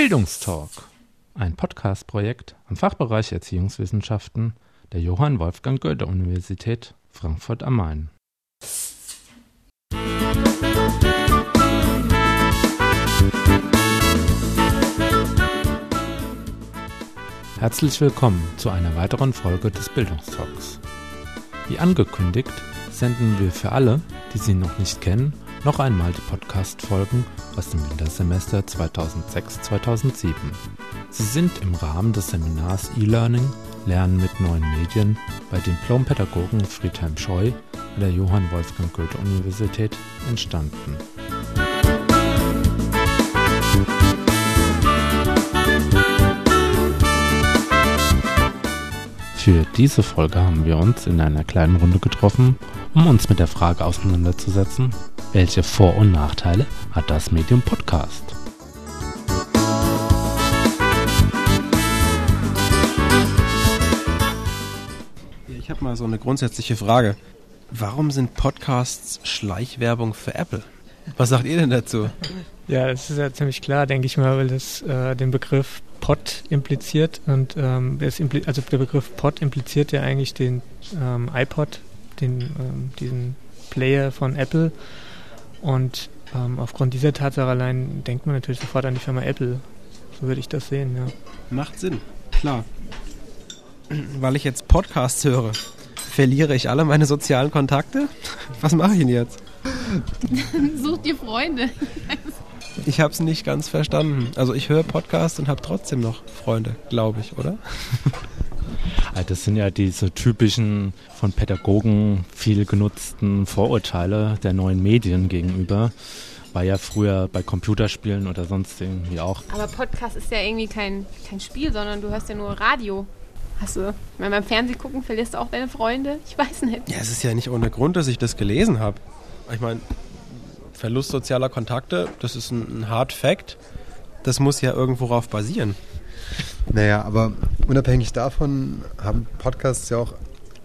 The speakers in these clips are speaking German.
Bildungstalk, ein Podcast-Projekt am Fachbereich Erziehungswissenschaften der Johann Wolfgang Goethe Universität Frankfurt am Main. Herzlich willkommen zu einer weiteren Folge des Bildungstalks. Wie angekündigt, senden wir für alle, die sie noch nicht kennen, noch einmal die Podcast-Folgen aus dem Wintersemester 2006-2007. Sie sind im Rahmen des Seminars E-Learning Lernen mit neuen Medien bei Diplompädagogen Friedhelm Scheu an der Johann Wolfgang Goethe Universität entstanden. Für diese Folge haben wir uns in einer kleinen Runde getroffen, um uns mit der Frage auseinanderzusetzen, welche Vor- und Nachteile hat das Medium Podcast? Ich habe mal so eine grundsätzliche Frage. Warum sind Podcasts Schleichwerbung für Apple? Was sagt ihr denn dazu? Ja, das ist ja ziemlich klar, denke ich mal, weil das äh, den Begriff Pod impliziert und ähm, impli also der Begriff Pod impliziert ja eigentlich den ähm, iPod, den ähm, diesen Player von Apple und ähm, aufgrund dieser Tatsache allein denkt man natürlich sofort an die Firma Apple. So würde ich das sehen, ja. Macht Sinn, klar. Weil ich jetzt Podcasts höre, verliere ich alle meine sozialen Kontakte? Was mache ich denn jetzt? Such dir Freunde. Ich habe es nicht ganz verstanden. Also ich höre Podcasts und habe trotzdem noch Freunde, glaube ich, oder? Das sind ja diese typischen von Pädagogen viel genutzten Vorurteile der neuen Medien gegenüber. War ja früher bei Computerspielen oder sonst irgendwie auch. Aber Podcast ist ja irgendwie kein, kein Spiel, sondern du hörst ja nur Radio. Hast du, wenn beim Fernsehen gucken, verlierst du auch deine Freunde? Ich weiß nicht. Ja, es ist ja nicht ohne Grund, dass ich das gelesen habe. Ich meine, Verlust sozialer Kontakte, das ist ein, ein Hard Fact. Das muss ja irgendwo darauf basieren. Naja, aber unabhängig davon haben Podcasts ja auch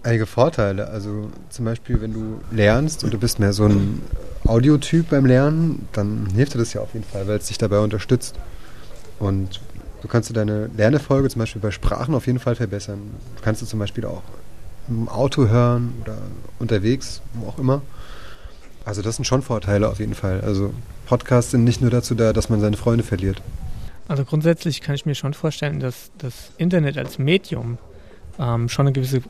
einige Vorteile. Also zum Beispiel, wenn du lernst und du bist mehr so ein Audiotyp beim Lernen, dann hilft dir das ja auf jeden Fall, weil es dich dabei unterstützt. Und du kannst deine Lernefolge zum Beispiel bei Sprachen auf jeden Fall verbessern. Du kannst du zum Beispiel auch im Auto hören oder unterwegs, wo auch immer. Also das sind schon Vorteile auf jeden Fall. Also Podcasts sind nicht nur dazu da, dass man seine Freunde verliert. Also grundsätzlich kann ich mir schon vorstellen, dass das Internet als Medium ähm, schon eine gewisse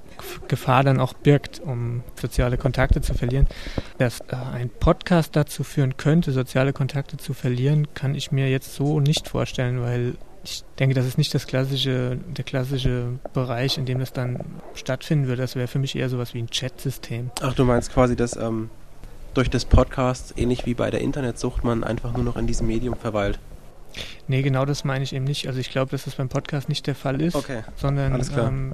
Gefahr dann auch birgt, um soziale Kontakte zu verlieren. Dass äh, ein Podcast dazu führen könnte, soziale Kontakte zu verlieren, kann ich mir jetzt so nicht vorstellen, weil ich denke, das ist nicht das klassische, der klassische Bereich, in dem das dann stattfinden würde. Das wäre für mich eher sowas wie ein Chat-System. Ach, du meinst quasi, dass ähm, durch das Podcast, ähnlich wie bei der Internetsucht, man einfach nur noch in diesem Medium verweilt? Nee, genau das meine ich eben nicht. Also ich glaube, dass das beim Podcast nicht der Fall ist, Okay, sondern alles klar. ähm,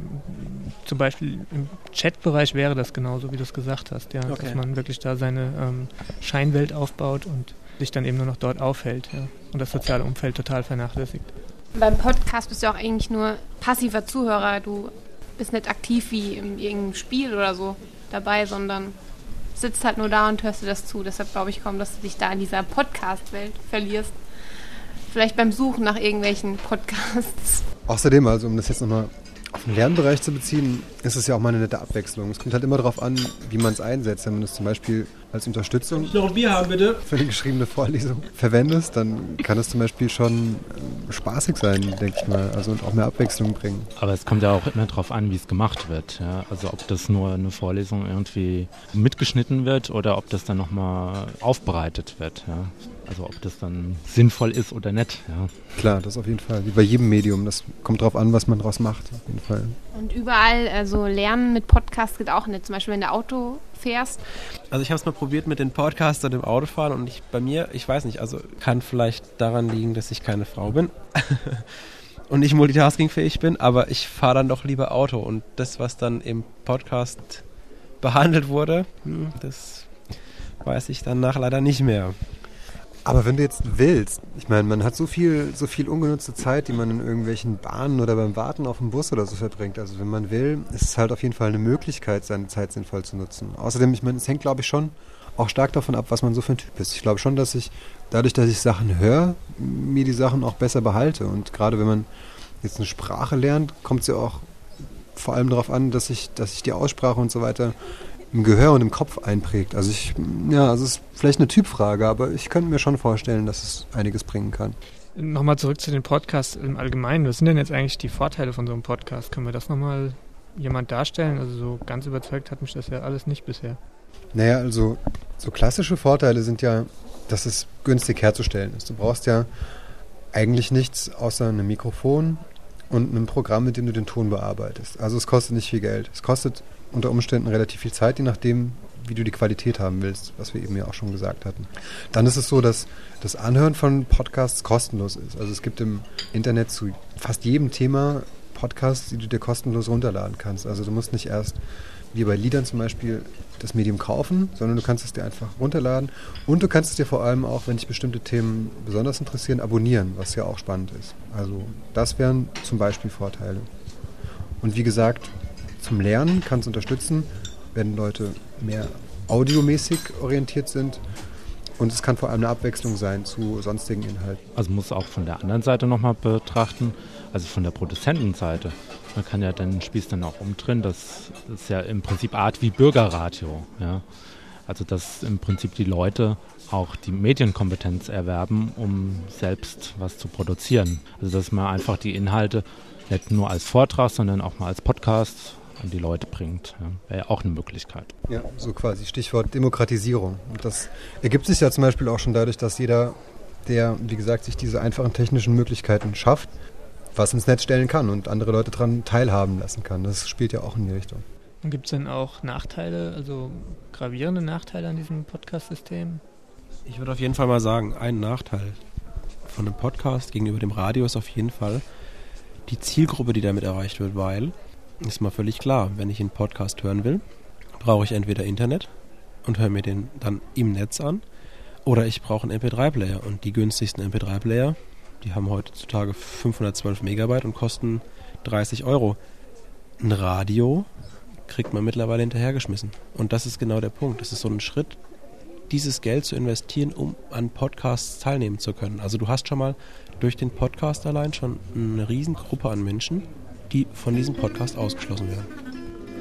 zum Beispiel im Chatbereich wäre das genauso, wie du es gesagt hast, ja, Okay. dass man wirklich da seine ähm, Scheinwelt aufbaut und sich dann eben nur noch dort aufhält ja, und das soziale Umfeld total vernachlässigt. Beim Podcast bist du auch eigentlich nur passiver Zuhörer. Du bist nicht aktiv wie in irgendeinem Spiel oder so dabei, sondern sitzt halt nur da und hörst dir das zu. Deshalb glaube ich kaum, dass du dich da in dieser Podcast-Welt verlierst. Vielleicht beim Suchen nach irgendwelchen Podcasts. Außerdem, also um das jetzt nochmal auf den Lernbereich zu beziehen, ist es ja auch mal eine nette Abwechslung. Es kommt halt immer darauf an, wie man es einsetzt. Wenn man es zum Beispiel als Unterstützung Noch ein Bier haben, bitte. für eine geschriebene Vorlesung verwendest, dann kann es zum Beispiel schon ähm, spaßig sein, denke ich mal. Also und auch mehr Abwechslung bringen. Aber es kommt ja auch immer darauf an, wie es gemacht wird. Ja? Also ob das nur eine Vorlesung irgendwie mitgeschnitten wird oder ob das dann nochmal aufbereitet wird. Ja? Also ob das dann sinnvoll ist oder nicht. Ja? Klar, das auf jeden Fall. Wie bei jedem Medium. Das kommt drauf an, was man draus macht. Auf jeden Fall. Und überall, also Lernen mit Podcast geht auch nicht. Zum Beispiel, wenn du Auto fährst. Also ich habe es mal probiert mit den Podcasts und dem Autofahren und ich, bei mir, ich weiß nicht, also kann vielleicht daran liegen, dass ich keine Frau bin und nicht multitaskingfähig bin, aber ich fahre dann doch lieber Auto und das, was dann im Podcast behandelt wurde, hm, das weiß ich danach leider nicht mehr. Aber wenn du jetzt willst, ich meine, man hat so viel, so viel ungenutzte Zeit, die man in irgendwelchen Bahnen oder beim Warten auf dem Bus oder so verbringt. Also wenn man will, ist es halt auf jeden Fall eine Möglichkeit, seine Zeit sinnvoll zu nutzen. Außerdem, ich meine, es hängt, glaube ich, schon auch stark davon ab, was man so für ein Typ ist. Ich glaube schon, dass ich dadurch, dass ich Sachen höre, mir die Sachen auch besser behalte. Und gerade wenn man jetzt eine Sprache lernt, kommt es ja auch vor allem darauf an, dass ich, dass ich die Aussprache und so weiter im Gehör und im Kopf einprägt. Also ich, ja, es ist vielleicht eine Typfrage, aber ich könnte mir schon vorstellen, dass es einiges bringen kann. Nochmal zurück zu den Podcasts im Allgemeinen. Was sind denn jetzt eigentlich die Vorteile von so einem Podcast? Können wir das nochmal jemand darstellen? Also so ganz überzeugt hat mich das ja alles nicht bisher. Naja, also so klassische Vorteile sind ja, dass es günstig herzustellen ist. Du brauchst ja eigentlich nichts außer einem Mikrofon und einem Programm, mit dem du den Ton bearbeitest. Also es kostet nicht viel Geld. Es kostet unter Umständen relativ viel Zeit, je nachdem, wie du die Qualität haben willst, was wir eben ja auch schon gesagt hatten. Dann ist es so, dass das Anhören von Podcasts kostenlos ist. Also es gibt im Internet zu fast jedem Thema Podcasts, die du dir kostenlos runterladen kannst. Also du musst nicht erst, wie bei Liedern zum Beispiel, das Medium kaufen, sondern du kannst es dir einfach runterladen und du kannst es dir vor allem auch, wenn dich bestimmte Themen besonders interessieren, abonnieren, was ja auch spannend ist. Also das wären zum Beispiel Vorteile. Und wie gesagt, zum Lernen kann es unterstützen, wenn Leute mehr audiomäßig orientiert sind. Und es kann vor allem eine Abwechslung sein zu sonstigen Inhalten. Also muss auch von der anderen Seite nochmal betrachten, also von der Produzentenseite. Man kann ja den Spieß dann auch umdrehen. Das ist ja im Prinzip Art wie Bürgerradio. Ja? Also dass im Prinzip die Leute auch die Medienkompetenz erwerben, um selbst was zu produzieren. Also dass man einfach die Inhalte nicht nur als Vortrag, sondern auch mal als Podcast an die Leute bringt. Ja, Wäre ja auch eine Möglichkeit. Ja, so quasi Stichwort Demokratisierung. Und das ergibt sich ja zum Beispiel auch schon dadurch, dass jeder, der, wie gesagt, sich diese einfachen technischen Möglichkeiten schafft, was ins Netz stellen kann und andere Leute daran teilhaben lassen kann. Das spielt ja auch in die Richtung. Gibt es denn auch Nachteile, also gravierende Nachteile an diesem Podcast-System? Ich würde auf jeden Fall mal sagen, ein Nachteil von einem Podcast gegenüber dem Radio ist auf jeden Fall die Zielgruppe, die damit erreicht wird, weil ist mal völlig klar, wenn ich einen Podcast hören will, brauche ich entweder Internet und höre mir den dann im Netz an oder ich brauche einen MP3-Player und die günstigsten MP3-Player, die haben heutzutage 512 Megabyte und kosten 30 Euro. Ein Radio kriegt man mittlerweile hinterhergeschmissen. Und das ist genau der Punkt. Das ist so ein Schritt, dieses Geld zu investieren, um an Podcasts teilnehmen zu können. Also du hast schon mal durch den Podcast allein schon eine Riesengruppe an Menschen, die von diesem Podcast ausgeschlossen werden.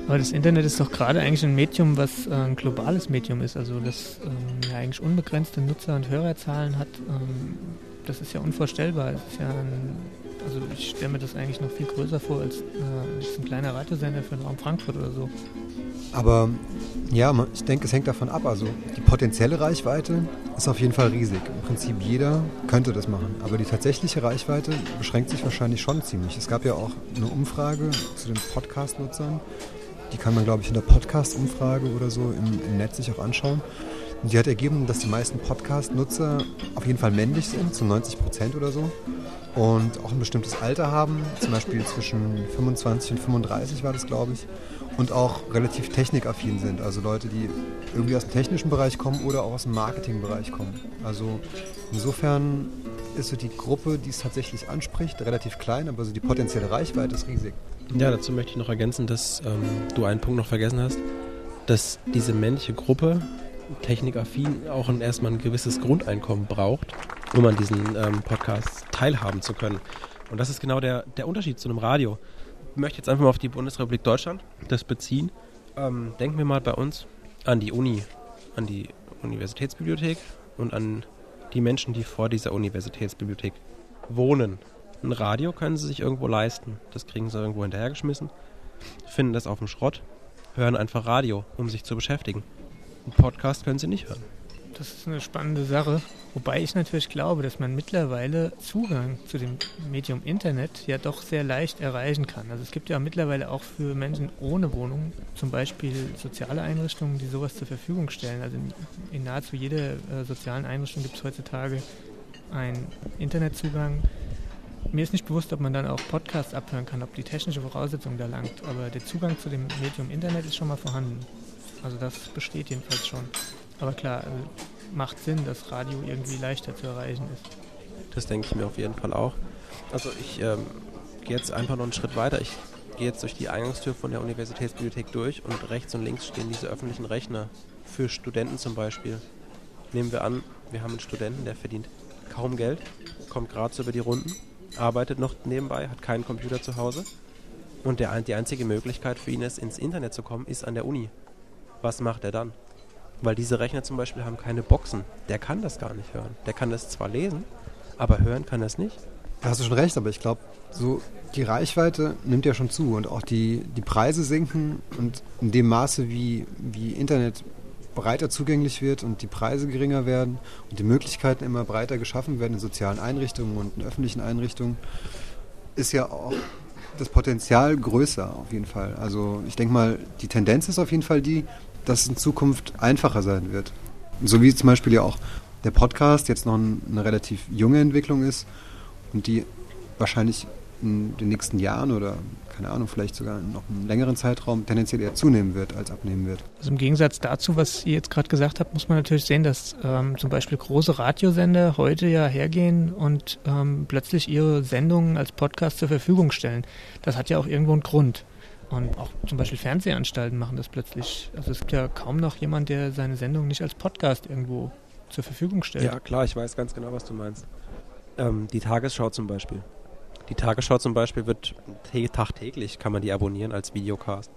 Aber das Internet ist doch gerade eigentlich ein Medium, was äh, ein globales Medium ist, also das ähm, ja eigentlich unbegrenzte Nutzer- und Hörerzahlen hat. Ähm, das ist ja unvorstellbar. Es ist ja ein, also ich stelle mir das eigentlich noch viel größer vor als, äh, als ein kleiner Radiosender für den Raum Frankfurt oder so. Aber ja, ich denke, es hängt davon ab. Also die potenzielle Reichweite ist auf jeden Fall riesig. Im Prinzip jeder könnte das machen. Aber die tatsächliche Reichweite beschränkt sich wahrscheinlich schon ziemlich. Es gab ja auch eine Umfrage zu den Podcast-Nutzern. Die kann man, glaube ich, in der Podcast-Umfrage oder so im, im Netz sich auch anschauen. Die hat ergeben, dass die meisten Podcast-Nutzer auf jeden Fall männlich sind, zu 90 Prozent oder so. Und auch ein bestimmtes Alter haben, zum Beispiel zwischen 25 und 35 war das, glaube ich und auch relativ technikaffin sind. Also Leute, die irgendwie aus dem technischen Bereich kommen oder auch aus dem Marketingbereich kommen. Also insofern ist so die Gruppe, die es tatsächlich anspricht, relativ klein, aber so die potenzielle Reichweite ist riesig. Ja, dazu möchte ich noch ergänzen, dass ähm, du einen Punkt noch vergessen hast, dass diese männliche Gruppe technikaffin auch ein, erstmal ein gewisses Grundeinkommen braucht, um an diesen ähm, Podcasts teilhaben zu können. Und das ist genau der, der Unterschied zu einem Radio möchte jetzt einfach mal auf die Bundesrepublik Deutschland das beziehen. Ähm, denken wir mal bei uns an die Uni, an die Universitätsbibliothek und an die Menschen, die vor dieser Universitätsbibliothek wohnen. Ein Radio können sie sich irgendwo leisten. Das kriegen sie irgendwo hinterhergeschmissen, finden das auf dem Schrott, hören einfach Radio, um sich zu beschäftigen. Ein Podcast können sie nicht hören. Das ist eine spannende Sache. Wobei ich natürlich glaube, dass man mittlerweile Zugang zu dem Medium Internet ja doch sehr leicht erreichen kann. Also es gibt ja mittlerweile auch für Menschen ohne Wohnung zum Beispiel soziale Einrichtungen, die sowas zur Verfügung stellen. Also in, in nahezu jeder äh, sozialen Einrichtung gibt es heutzutage einen Internetzugang. Mir ist nicht bewusst, ob man dann auch Podcasts abhören kann, ob die technische Voraussetzung da langt, aber der Zugang zu dem Medium Internet ist schon mal vorhanden. Also das besteht jedenfalls schon. Aber klar, also macht Sinn, dass Radio irgendwie leichter zu erreichen ist. Das denke ich mir auf jeden Fall auch. Also ich ähm, gehe jetzt einfach noch einen Schritt weiter. Ich gehe jetzt durch die Eingangstür von der Universitätsbibliothek durch und rechts und links stehen diese öffentlichen Rechner für Studenten zum Beispiel. Nehmen wir an, wir haben einen Studenten, der verdient kaum Geld, kommt gerade so über die Runden, arbeitet noch nebenbei, hat keinen Computer zu Hause. Und der, die einzige Möglichkeit für ihn ist, ins Internet zu kommen, ist an der Uni. Was macht er dann? Weil diese Rechner zum Beispiel haben keine Boxen. Der kann das gar nicht hören. Der kann das zwar lesen, aber hören kann er es nicht. Da hast du schon recht, aber ich glaube, so die Reichweite nimmt ja schon zu und auch die, die Preise sinken und in dem Maße, wie, wie Internet breiter zugänglich wird und die Preise geringer werden und die Möglichkeiten immer breiter geschaffen werden in sozialen Einrichtungen und in öffentlichen Einrichtungen, ist ja auch das Potenzial größer auf jeden Fall. Also ich denke mal, die Tendenz ist auf jeden Fall die, dass es in Zukunft einfacher sein wird. So wie zum Beispiel ja auch der Podcast jetzt noch eine relativ junge Entwicklung ist und die wahrscheinlich in den nächsten Jahren oder keine Ahnung, vielleicht sogar noch einen längeren Zeitraum tendenziell eher zunehmen wird als abnehmen wird. Also im Gegensatz dazu, was ihr jetzt gerade gesagt habt, muss man natürlich sehen, dass ähm, zum Beispiel große Radiosender heute ja hergehen und ähm, plötzlich ihre Sendungen als Podcast zur Verfügung stellen. Das hat ja auch irgendwo einen Grund. Und auch zum Beispiel Fernsehanstalten machen das plötzlich. Also es gibt ja kaum noch jemand, der seine Sendung nicht als Podcast irgendwo zur Verfügung stellt. Ja, klar, ich weiß ganz genau, was du meinst. Ähm, die Tagesschau zum Beispiel. Die Tagesschau zum Beispiel wird tagtäglich, kann man die abonnieren als Videocast.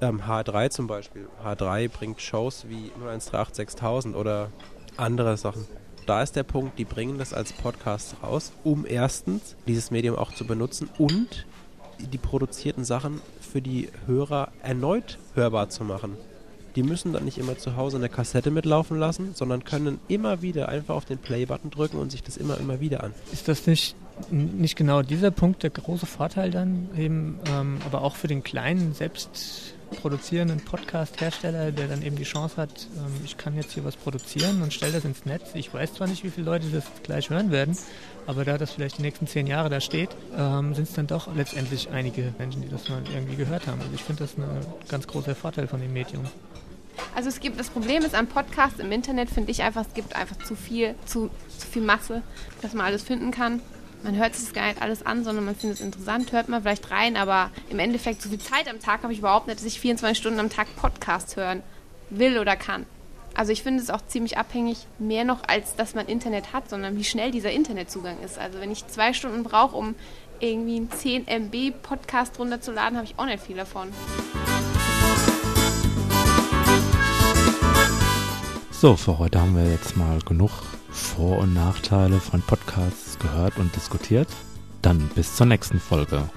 Ähm, H3 zum Beispiel. H3 bringt Shows wie 0138 6000 oder andere Sachen. Da ist der Punkt, die bringen das als Podcast raus, um erstens dieses Medium auch zu benutzen und die produzierten Sachen für die Hörer erneut hörbar zu machen. Die müssen dann nicht immer zu Hause eine Kassette mitlaufen lassen, sondern können immer wieder einfach auf den Play-Button drücken und sich das immer, immer wieder an. Ist das nicht nicht genau dieser Punkt der große Vorteil dann eben, ähm, aber auch für den kleinen, selbst produzierenden Podcast-Hersteller, der dann eben die Chance hat, ähm, ich kann jetzt hier was produzieren und stelle das ins Netz. Ich weiß zwar nicht, wie viele Leute das gleich hören werden, aber da das vielleicht die nächsten zehn Jahre da steht, ähm, sind es dann doch letztendlich einige Menschen, die das mal irgendwie gehört haben. Also ich finde das ein ganz großer Vorteil von dem Medium. Also es gibt das Problem ist am Podcast im Internet finde ich einfach es gibt einfach zu viel zu, zu viel Masse, dass man alles finden kann man hört sich das gar nicht alles an, sondern man findet es interessant, hört man vielleicht rein, aber im Endeffekt so viel Zeit am Tag habe ich überhaupt nicht, dass ich 24 Stunden am Tag Podcast hören will oder kann. Also ich finde es auch ziemlich abhängig, mehr noch als dass man Internet hat, sondern wie schnell dieser Internetzugang ist. Also wenn ich zwei Stunden brauche, um irgendwie einen 10 MB Podcast runterzuladen, habe ich auch nicht viel davon. So, für heute haben wir jetzt mal genug vor- und Nachteile von Podcasts gehört und diskutiert. Dann bis zur nächsten Folge.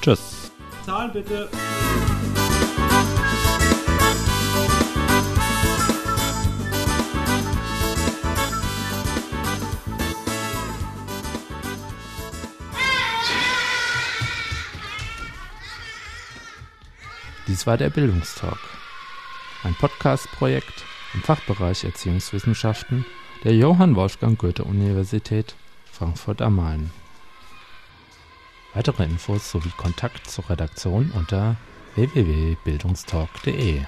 Tschüss. Zahl bitte. Dies war der Bildungstalk, ein Podcast-Projekt im Fachbereich Erziehungswissenschaften der Johann Wolfgang Goethe-Universität Frankfurt am Main. Weitere Infos sowie Kontakt zur Redaktion unter www.bildungstalk.de